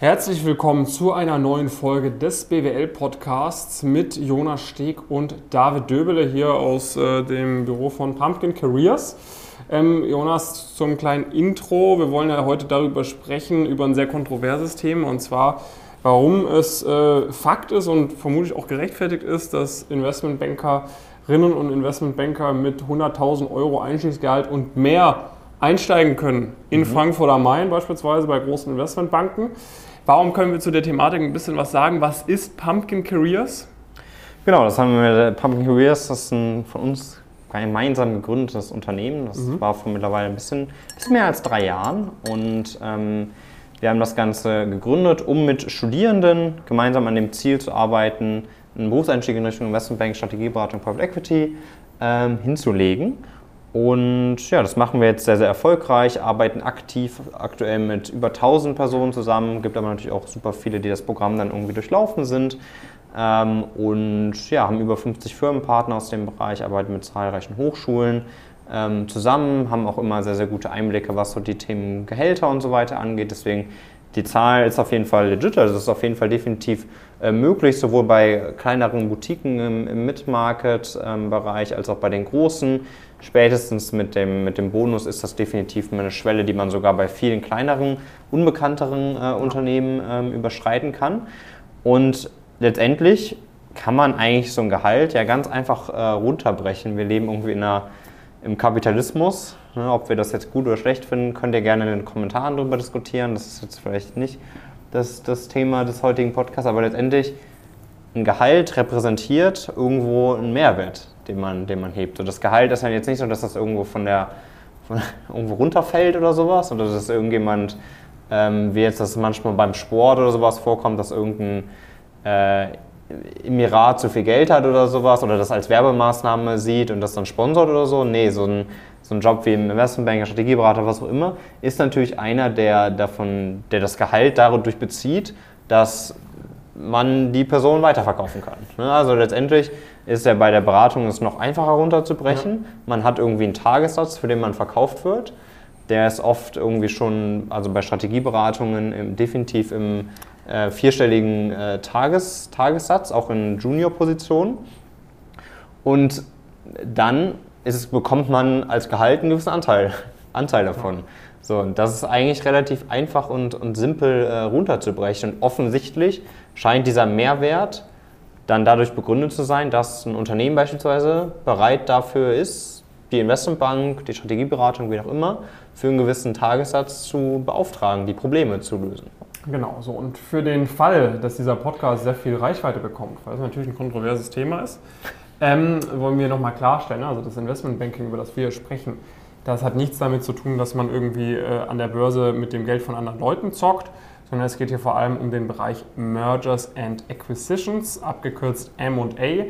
Herzlich willkommen zu einer neuen Folge des BWL-Podcasts mit Jonas Steg und David Döbele hier aus äh, dem Büro von Pumpkin Careers. Ähm, Jonas, zum kleinen Intro. Wir wollen ja heute darüber sprechen, über ein sehr kontroverses Thema und zwar, warum es äh, Fakt ist und vermutlich auch gerechtfertigt ist, dass Investmentbankerinnen und Investmentbanker mit 100.000 Euro Einstiegsgehalt und mehr einsteigen können in mhm. Frankfurt am Main beispielsweise bei großen Investmentbanken. Warum können wir zu der Thematik ein bisschen was sagen? Was ist Pumpkin Careers? Genau, das haben wir. Pumpkin Careers, das ist ein von uns gemeinsam gegründetes Unternehmen. Das mhm. war vor mittlerweile ein bisschen, bisschen mehr als drei Jahren. Und ähm, wir haben das Ganze gegründet, um mit Studierenden gemeinsam an dem Ziel zu arbeiten, einen Berufseinstieg in Richtung Investmentbank, Strategieberatung, Private Equity ähm, hinzulegen. Und ja, das machen wir jetzt sehr, sehr erfolgreich, arbeiten aktiv aktuell mit über 1000 Personen zusammen, gibt aber natürlich auch super viele, die das Programm dann irgendwie durchlaufen sind. Ähm, und ja, haben über 50 Firmenpartner aus dem Bereich, arbeiten mit zahlreichen Hochschulen ähm, zusammen, haben auch immer sehr, sehr gute Einblicke, was so die Themen Gehälter und so weiter angeht. Deswegen die Zahl ist auf jeden Fall legit, also ist auf jeden Fall definitiv äh, möglich, sowohl bei kleineren Boutiquen im, im Mid-Market-Bereich ähm, als auch bei den großen. Spätestens mit dem, mit dem Bonus ist das definitiv eine Schwelle, die man sogar bei vielen kleineren, unbekannteren äh, Unternehmen ähm, überschreiten kann. Und letztendlich kann man eigentlich so ein Gehalt ja ganz einfach äh, runterbrechen. Wir leben irgendwie in einer, im Kapitalismus. Ne? Ob wir das jetzt gut oder schlecht finden, könnt ihr gerne in den Kommentaren darüber diskutieren. Das ist jetzt vielleicht nicht das, das Thema des heutigen Podcasts, aber letztendlich ein Gehalt repräsentiert irgendwo einen Mehrwert, den man, den man hebt. Und das Gehalt ist ja jetzt nicht so, dass das irgendwo von der von, irgendwo runterfällt oder sowas oder dass irgendjemand, ähm, wie jetzt das manchmal beim Sport oder sowas vorkommt, dass irgendein äh, Emirat zu viel Geld hat oder sowas oder das als Werbemaßnahme sieht und das dann sponsort oder so. Nee, so ein, so ein Job wie im Investmentbanker, Strategieberater, was auch immer, ist natürlich einer, der, davon, der das Gehalt dadurch bezieht, dass man die Person weiterverkaufen kann. Ne, also letztendlich ist ja bei der Beratung es noch einfacher runterzubrechen. Ja. Man hat irgendwie einen Tagessatz, für den man verkauft wird. Der ist oft irgendwie schon, also bei Strategieberatungen definitiv im äh, vierstelligen äh, Tages, Tagessatz, auch in Junior-Positionen. Und dann es, bekommt man als Gehalt einen gewissen Anteil, Anteil davon. So, und das ist eigentlich relativ einfach und, und simpel äh, runterzubrechen. Und offensichtlich scheint dieser Mehrwert dann dadurch begründet zu sein, dass ein Unternehmen beispielsweise bereit dafür ist, die Investmentbank, die Strategieberatung, wie auch immer, für einen gewissen Tagessatz zu beauftragen, die Probleme zu lösen. Genau, so. Und für den Fall, dass dieser Podcast sehr viel Reichweite bekommt, weil es natürlich ein kontroverses Thema ist, ähm, wollen wir nochmal klarstellen, also das Investmentbanking, über das wir sprechen, das hat nichts damit zu tun, dass man irgendwie äh, an der Börse mit dem Geld von anderen Leuten zockt, sondern es geht hier vor allem um den Bereich Mergers and Acquisitions, abgekürzt M&A.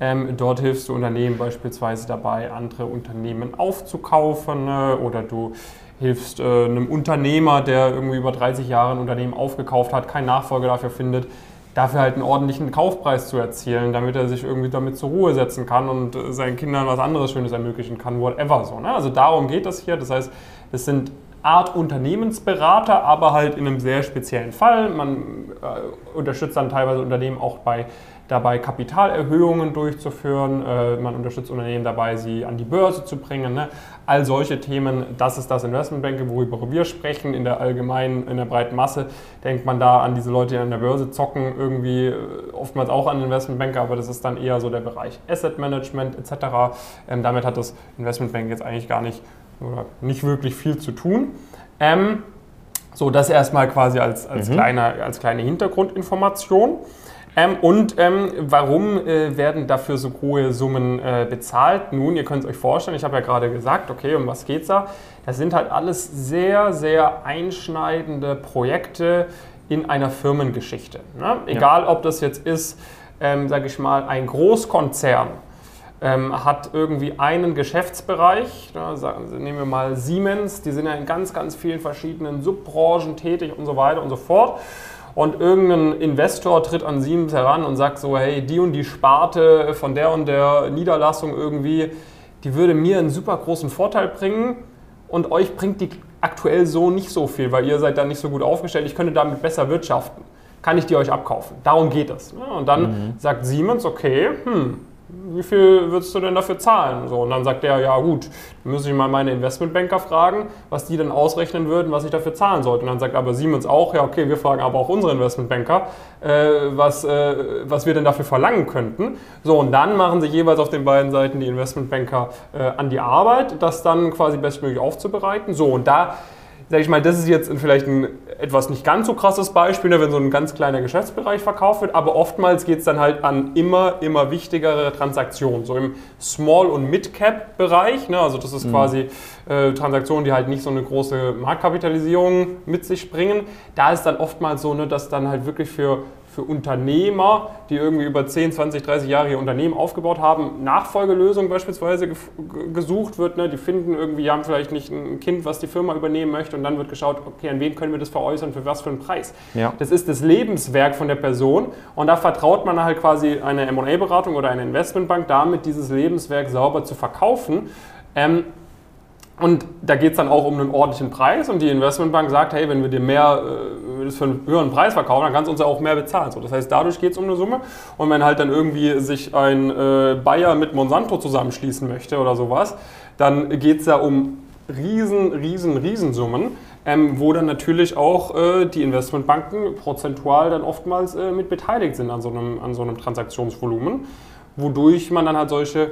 Ähm, dort hilfst du Unternehmen beispielsweise dabei, andere Unternehmen aufzukaufen äh, oder du hilfst äh, einem Unternehmer, der irgendwie über 30 Jahre ein Unternehmen aufgekauft hat, keinen Nachfolger dafür findet, dafür halt einen ordentlichen Kaufpreis zu erzielen, damit er sich irgendwie damit zur Ruhe setzen kann und äh, seinen Kindern was anderes Schönes ermöglichen kann, whatever so. Ne? Also darum geht es hier. Das heißt, es sind Art Unternehmensberater, aber halt in einem sehr speziellen Fall. Man äh, unterstützt dann teilweise Unternehmen auch bei dabei Kapitalerhöhungen durchzuführen. Äh, man unterstützt Unternehmen dabei, sie an die Börse zu bringen. Ne? All solche Themen, das ist das Investmentbanking, worüber wir sprechen. In der allgemeinen, in der breiten Masse denkt man da an diese Leute, die an der Börse zocken, irgendwie äh, oftmals auch an Investmentbanker, aber das ist dann eher so der Bereich Asset Management etc. Ähm, damit hat das Investmentbanking jetzt eigentlich gar nicht oder nicht wirklich viel zu tun. Ähm, so, das erstmal quasi als, als, mhm. kleine, als kleine Hintergrundinformation. Ähm, und ähm, warum äh, werden dafür so hohe Summen äh, bezahlt? Nun, ihr könnt es euch vorstellen, ich habe ja gerade gesagt, okay, um was geht es da? Das sind halt alles sehr, sehr einschneidende Projekte in einer Firmengeschichte. Ne? Egal, ja. ob das jetzt ist, ähm, sage ich mal, ein Großkonzern, ähm, hat irgendwie einen Geschäftsbereich, da sagen, nehmen wir mal Siemens, die sind ja in ganz, ganz vielen verschiedenen Subbranchen tätig und so weiter und so fort und irgendein Investor tritt an Siemens heran und sagt so, hey, die und die Sparte von der und der Niederlassung irgendwie, die würde mir einen super großen Vorteil bringen und euch bringt die aktuell so nicht so viel, weil ihr seid da nicht so gut aufgestellt. Ich könnte damit besser wirtschaften. Kann ich die euch abkaufen? Darum geht es. Ne? Und dann mhm. sagt Siemens, okay, hm, wie viel würdest du denn dafür zahlen? So, und dann sagt der, ja gut, dann muss ich mal meine Investmentbanker fragen, was die dann ausrechnen würden, was ich dafür zahlen sollte. Und dann sagt aber Siemens auch, ja okay, wir fragen aber auch unsere Investmentbanker, äh, was, äh, was wir denn dafür verlangen könnten. So, und dann machen sich jeweils auf den beiden Seiten die Investmentbanker äh, an die Arbeit, das dann quasi bestmöglich aufzubereiten. So, und da sag ich mal, das ist jetzt vielleicht ein etwas nicht ganz so krasses Beispiel, ne, wenn so ein ganz kleiner Geschäftsbereich verkauft wird, aber oftmals geht es dann halt an immer, immer wichtigere Transaktionen. So im Small- und Mid-Cap-Bereich, ne, also das ist mhm. quasi äh, Transaktionen, die halt nicht so eine große Marktkapitalisierung mit sich bringen. Da ist dann oftmals so, ne, dass dann halt wirklich für für Unternehmer, die irgendwie über 10, 20, 30 Jahre ihr Unternehmen aufgebaut haben, Nachfolgelösungen beispielsweise gesucht wird. Ne? Die finden irgendwie, die haben vielleicht nicht ein Kind, was die Firma übernehmen möchte und dann wird geschaut, okay, an wen können wir das veräußern, für was für einen Preis. Ja. Das ist das Lebenswerk von der Person und da vertraut man halt quasi eine M&A-Beratung oder eine Investmentbank damit, dieses Lebenswerk sauber zu verkaufen. Ähm, und da geht es dann auch um einen ordentlichen Preis und die Investmentbank sagt, hey, wenn wir dir mehr, äh, das für einen höheren Preis verkaufen, dann kannst du uns ja auch mehr bezahlen. So, das heißt, dadurch geht es um eine Summe. Und wenn halt dann irgendwie sich ein äh, Bayer mit Monsanto zusammenschließen möchte oder sowas, dann geht es ja um riesen, riesen, Riesensummen, ähm, wo dann natürlich auch äh, die Investmentbanken prozentual dann oftmals äh, mit beteiligt sind an so, einem, an so einem Transaktionsvolumen, wodurch man dann halt solche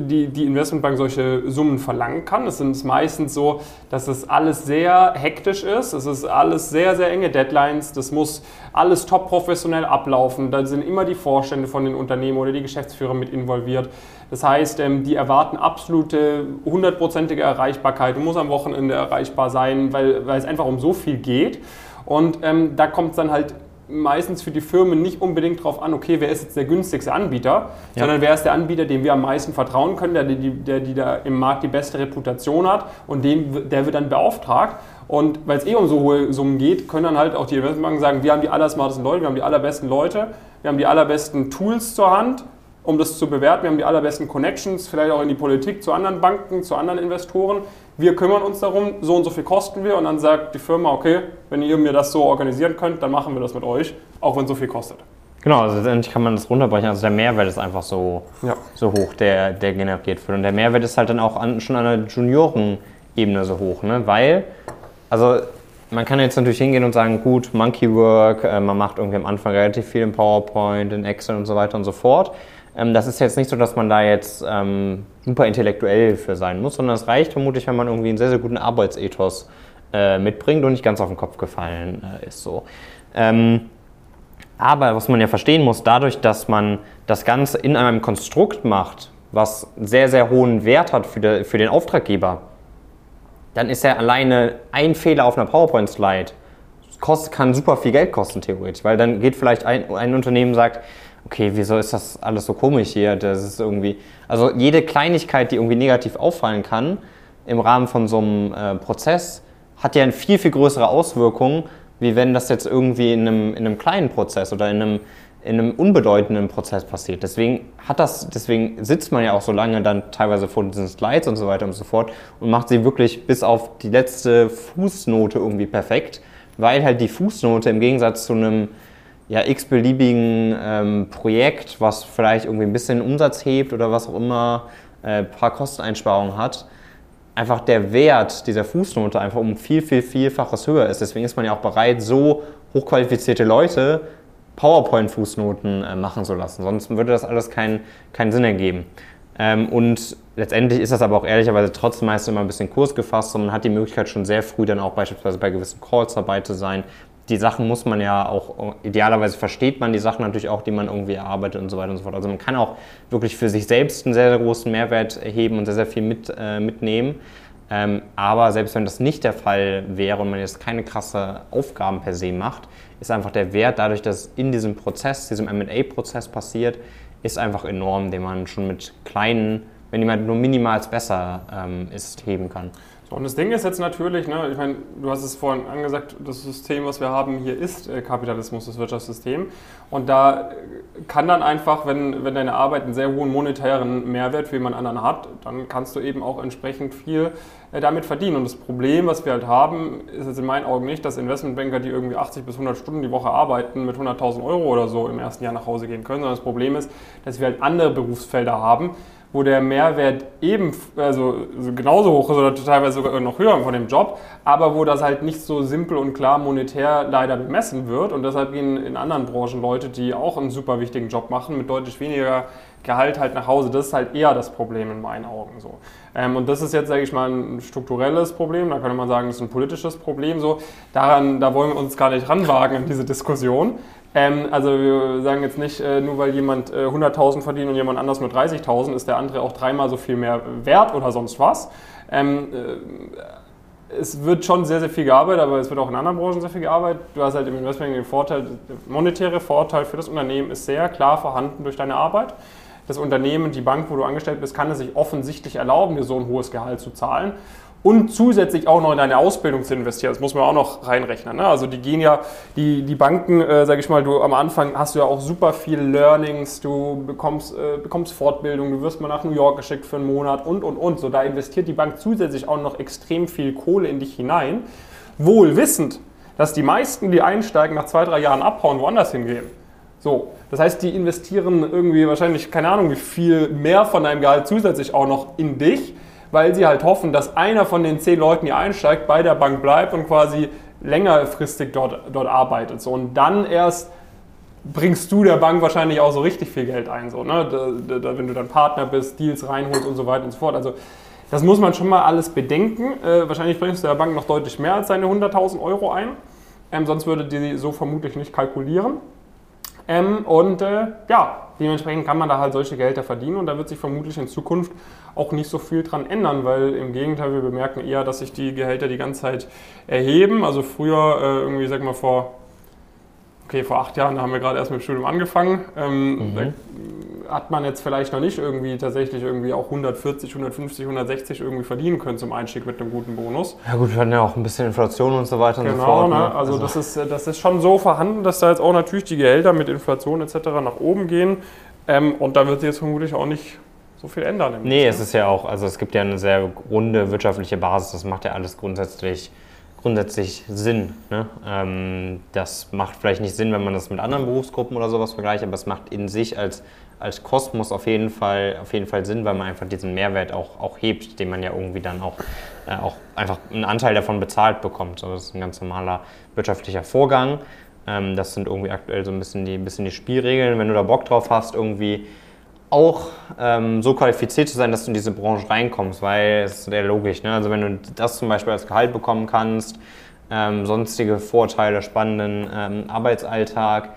die, die Investmentbank solche Summen verlangen kann. Es ist meistens so, dass es alles sehr hektisch ist. Es ist alles sehr, sehr enge Deadlines. Das muss alles top professionell ablaufen. Da sind immer die Vorstände von den Unternehmen oder die Geschäftsführer mit involviert. Das heißt, ähm, die erwarten absolute hundertprozentige Erreichbarkeit. Du musst am Wochenende erreichbar sein, weil, weil es einfach um so viel geht. Und ähm, da kommt es dann halt meistens für die Firmen nicht unbedingt darauf an, okay, wer ist jetzt der günstigste Anbieter, ja. sondern wer ist der Anbieter, dem wir am meisten vertrauen können, der, der, der, der da im Markt die beste Reputation hat und dem, der wird dann beauftragt. Und weil es eh um so hohe Summen geht, können dann halt auch die Investmentbanken sagen, wir haben die allersmartesten Leute, wir haben die allerbesten Leute, wir haben die allerbesten Tools zur Hand, um das zu bewerten. Wir haben die allerbesten Connections, vielleicht auch in die Politik, zu anderen Banken, zu anderen Investoren wir kümmern uns darum, so und so viel kosten wir und dann sagt die Firma, okay, wenn ihr mir das so organisieren könnt, dann machen wir das mit euch, auch wenn es so viel kostet. Genau, also letztendlich kann man das runterbrechen. Also der Mehrwert ist einfach so, ja. so hoch, der, der generiert wird. Und der Mehrwert ist halt dann auch an, schon an der Junioren-Ebene so hoch, ne? weil, also man kann jetzt natürlich hingehen und sagen, gut, Monkey Work, äh, man macht irgendwie am Anfang relativ viel in PowerPoint, in Excel und so weiter und so fort. Ähm, das ist jetzt nicht so, dass man da jetzt ähm, super intellektuell für sein muss, sondern es reicht vermutlich, wenn man irgendwie einen sehr, sehr guten Arbeitsethos äh, mitbringt und nicht ganz auf den Kopf gefallen äh, ist. So. Ähm, aber was man ja verstehen muss, dadurch, dass man das Ganze in einem Konstrukt macht, was sehr, sehr hohen Wert hat für, de, für den Auftraggeber, dann ist ja alleine ein Fehler auf einer PowerPoint-Slide, kann super viel Geld kosten theoretisch, weil dann geht vielleicht ein, ein Unternehmen sagt, okay, wieso ist das alles so komisch hier? Das ist irgendwie, also jede Kleinigkeit, die irgendwie negativ auffallen kann im Rahmen von so einem äh, Prozess, hat ja eine viel, viel größere Auswirkung, wie wenn das jetzt irgendwie in einem, in einem kleinen Prozess oder in einem, in einem unbedeutenden Prozess passiert. Deswegen hat das, deswegen sitzt man ja auch so lange dann teilweise vor diesen Slides und so weiter und so fort und macht sie wirklich bis auf die letzte Fußnote irgendwie perfekt, weil halt die Fußnote im Gegensatz zu einem ja, x-beliebigen ähm, Projekt, was vielleicht irgendwie ein bisschen Umsatz hebt oder was auch immer, ein äh, paar Kosteneinsparungen hat, einfach der Wert dieser Fußnote einfach um viel, viel, vielfaches höher ist. Deswegen ist man ja auch bereit, so hochqualifizierte Leute PowerPoint-Fußnoten äh, machen zu lassen. Sonst würde das alles keinen keinen Sinn ergeben. Ähm, und letztendlich ist das aber auch ehrlicherweise trotzdem meist immer ein bisschen Kurs gefasst und man hat die Möglichkeit schon sehr früh dann auch beispielsweise bei gewissen Calls dabei zu sein, die Sachen muss man ja auch, idealerweise versteht man die Sachen natürlich auch, die man irgendwie erarbeitet und so weiter und so fort. Also man kann auch wirklich für sich selbst einen sehr, sehr großen Mehrwert erheben und sehr, sehr viel mit, äh, mitnehmen. Ähm, aber selbst wenn das nicht der Fall wäre und man jetzt keine krasse Aufgaben per se macht, ist einfach der Wert dadurch, dass in diesem Prozess, diesem M&A-Prozess passiert, ist einfach enorm, den man schon mit kleinen, wenn jemand nur minimal besser ähm, ist, heben kann. So, und das Ding ist jetzt natürlich, ne, ich meine, du hast es vorhin angesagt, das System, was wir haben hier, ist äh, Kapitalismus, das Wirtschaftssystem. Und da kann dann einfach, wenn, wenn deine Arbeit einen sehr hohen monetären Mehrwert für jemand anderen hat, dann kannst du eben auch entsprechend viel äh, damit verdienen. Und das Problem, was wir halt haben, ist jetzt in meinen Augen nicht, dass Investmentbanker, die irgendwie 80 bis 100 Stunden die Woche arbeiten, mit 100.000 Euro oder so im ersten Jahr nach Hause gehen können, sondern das Problem ist, dass wir halt andere Berufsfelder haben, wo der Mehrwert eben also, genauso hoch ist oder teilweise sogar noch höher von dem Job, aber wo das halt nicht so simpel und klar monetär leider bemessen wird. Und deshalb gehen in anderen Branchen Leute, die auch einen super wichtigen Job machen, mit deutlich weniger Gehalt halt nach Hause. Das ist halt eher das Problem in meinen Augen so. Ähm, und das ist jetzt, sage ich mal, ein strukturelles Problem. Da könnte man sagen, das ist ein politisches Problem so. Daran, da wollen wir uns gar nicht ranwagen in diese Diskussion. Ähm, also wir sagen jetzt nicht, äh, nur weil jemand äh, 100.000 verdient und jemand anders nur 30.000, ist der andere auch dreimal so viel mehr wert oder sonst was. Ähm, äh, es wird schon sehr, sehr viel gearbeitet, aber es wird auch in anderen Branchen sehr viel gearbeitet. Du hast halt im Investment den Vorteil, der monetäre Vorteil für das Unternehmen ist sehr klar vorhanden durch deine Arbeit. Das Unternehmen, die Bank, wo du angestellt bist, kann es sich offensichtlich erlauben, dir so ein hohes Gehalt zu zahlen und zusätzlich auch noch in deine Ausbildung zu investieren. Das muss man auch noch reinrechnen. Ne? Also die gehen ja, die, die Banken, äh, sage ich mal, du am Anfang hast du ja auch super viel Learnings, du bekommst, äh, bekommst Fortbildung, du wirst mal nach New York geschickt für einen Monat und, und, und. So, da investiert die Bank zusätzlich auch noch extrem viel Kohle in dich hinein, wohl wissend, dass die meisten, die einsteigen, nach zwei, drei Jahren abhauen, woanders hingehen. So, das heißt, die investieren irgendwie wahrscheinlich, keine Ahnung, wie viel mehr von deinem Gehalt zusätzlich auch noch in dich, weil sie halt hoffen, dass einer von den zehn Leuten, die einsteigt, bei der Bank bleibt und quasi längerfristig dort, dort arbeitet. So, und dann erst bringst du der Bank wahrscheinlich auch so richtig viel Geld ein, so, ne? Da, da, wenn du dann Partner bist, Deals reinholst und so weiter und so fort. Also das muss man schon mal alles bedenken. Äh, wahrscheinlich bringst du der Bank noch deutlich mehr als seine 100.000 Euro ein. Ähm, sonst würde die so vermutlich nicht kalkulieren. Ähm, und äh, ja, dementsprechend kann man da halt solche Gelder verdienen und da wird sich vermutlich in Zukunft auch nicht so viel dran ändern, weil im Gegenteil, wir bemerken eher, dass sich die Gehälter die ganze Zeit erheben. Also früher, äh, irgendwie, sag mal, vor, okay, vor acht Jahren, da haben wir gerade erst mit dem Studium angefangen, ähm, mhm hat man jetzt vielleicht noch nicht irgendwie tatsächlich irgendwie auch 140, 150, 160 irgendwie verdienen können zum Einstieg mit einem guten Bonus. Ja gut, wir hatten ja auch ein bisschen Inflation und so weiter genau, und so fort. Ne? Ne? Also, also, Das, ist, das ist schon so vorhanden, dass da jetzt auch natürlich die Gehälter mit Inflation etc. nach oben gehen. Ähm, und da wird sich jetzt vermutlich auch nicht so viel ändern. Nee, es ist ja auch, also es gibt ja eine sehr runde wirtschaftliche Basis, das macht ja alles grundsätzlich grundsätzlich Sinn. Ne? Ähm, das macht vielleicht nicht Sinn, wenn man das mit anderen Berufsgruppen oder sowas vergleicht, aber es macht in sich als als Kosmos auf jeden Fall, auf jeden Fall Sinn, weil man einfach diesen Mehrwert auch, auch hebt, den man ja irgendwie dann auch, äh, auch einfach einen Anteil davon bezahlt bekommt. So, das ist ein ganz normaler wirtschaftlicher Vorgang. Ähm, das sind irgendwie aktuell so ein bisschen die, bisschen die Spielregeln. Wenn du da Bock drauf hast, irgendwie auch ähm, so qualifiziert zu sein, dass du in diese Branche reinkommst, weil es ist sehr logisch. Ne? Also wenn du das zum Beispiel als Gehalt bekommen kannst, ähm, sonstige Vorteile, spannenden ähm, Arbeitsalltag,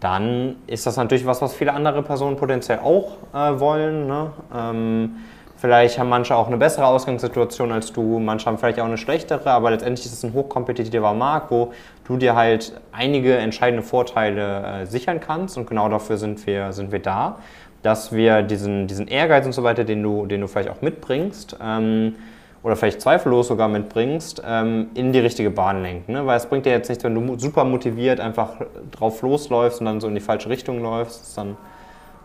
dann ist das natürlich was, was viele andere Personen potenziell auch äh, wollen. Ne? Ähm, vielleicht haben manche auch eine bessere Ausgangssituation als du, manche haben vielleicht auch eine schlechtere, aber letztendlich ist es ein hochkompetitiver Markt, wo du dir halt einige entscheidende Vorteile äh, sichern kannst und genau dafür sind wir, sind wir da, dass wir diesen, diesen Ehrgeiz und so weiter, den du, den du vielleicht auch mitbringst, ähm, oder vielleicht zweifellos sogar mitbringst, ähm, in die richtige Bahn lenken. Ne? Weil es bringt dir jetzt nichts, wenn du super motiviert einfach drauf losläufst und dann so in die falsche Richtung läufst. Das ist dann ein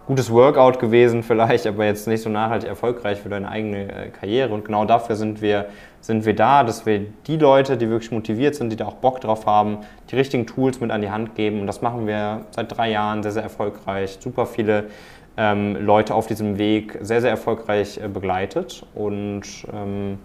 gutes Workout gewesen vielleicht, aber jetzt nicht so nachhaltig erfolgreich für deine eigene äh, Karriere. Und genau dafür sind wir, sind wir da, dass wir die Leute, die wirklich motiviert sind, die da auch Bock drauf haben, die richtigen Tools mit an die Hand geben. Und das machen wir seit drei Jahren sehr, sehr erfolgreich. Super viele ähm, Leute auf diesem Weg sehr, sehr erfolgreich äh, begleitet. Und ähm,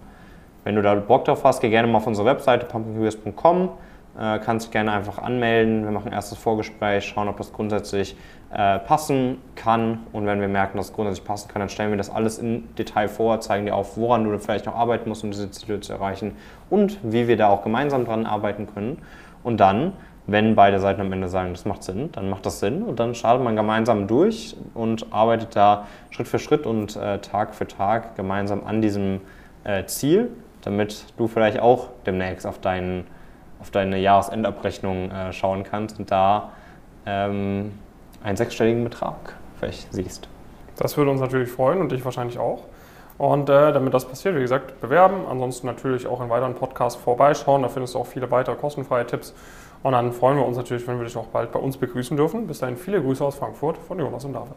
wenn du da Bock drauf hast, geh gerne mal auf unsere Webseite pumpkinqs.com, äh, kannst dich gerne einfach anmelden. Wir machen ein erstes Vorgespräch, schauen, ob das grundsätzlich äh, passen kann. Und wenn wir merken, dass es grundsätzlich passen kann, dann stellen wir das alles im Detail vor, zeigen dir auf, woran du vielleicht noch arbeiten musst, um diese Ziele zu erreichen und wie wir da auch gemeinsam dran arbeiten können. Und dann wenn beide Seiten am Ende sagen, das macht Sinn, dann macht das Sinn und dann startet man gemeinsam durch und arbeitet da Schritt für Schritt und äh, Tag für Tag gemeinsam an diesem äh, Ziel, damit du vielleicht auch demnächst auf, deinen, auf deine Jahresendabrechnung äh, schauen kannst und da ähm, einen sechsstelligen Betrag vielleicht siehst. Das würde uns natürlich freuen und dich wahrscheinlich auch. Und äh, damit das passiert, wie gesagt, bewerben. Ansonsten natürlich auch in weiteren Podcasts vorbeischauen. Da findest du auch viele weitere kostenfreie Tipps. Und dann freuen wir uns natürlich, wenn wir dich auch bald bei uns begrüßen dürfen. Bis dahin viele Grüße aus Frankfurt von Jonas und David.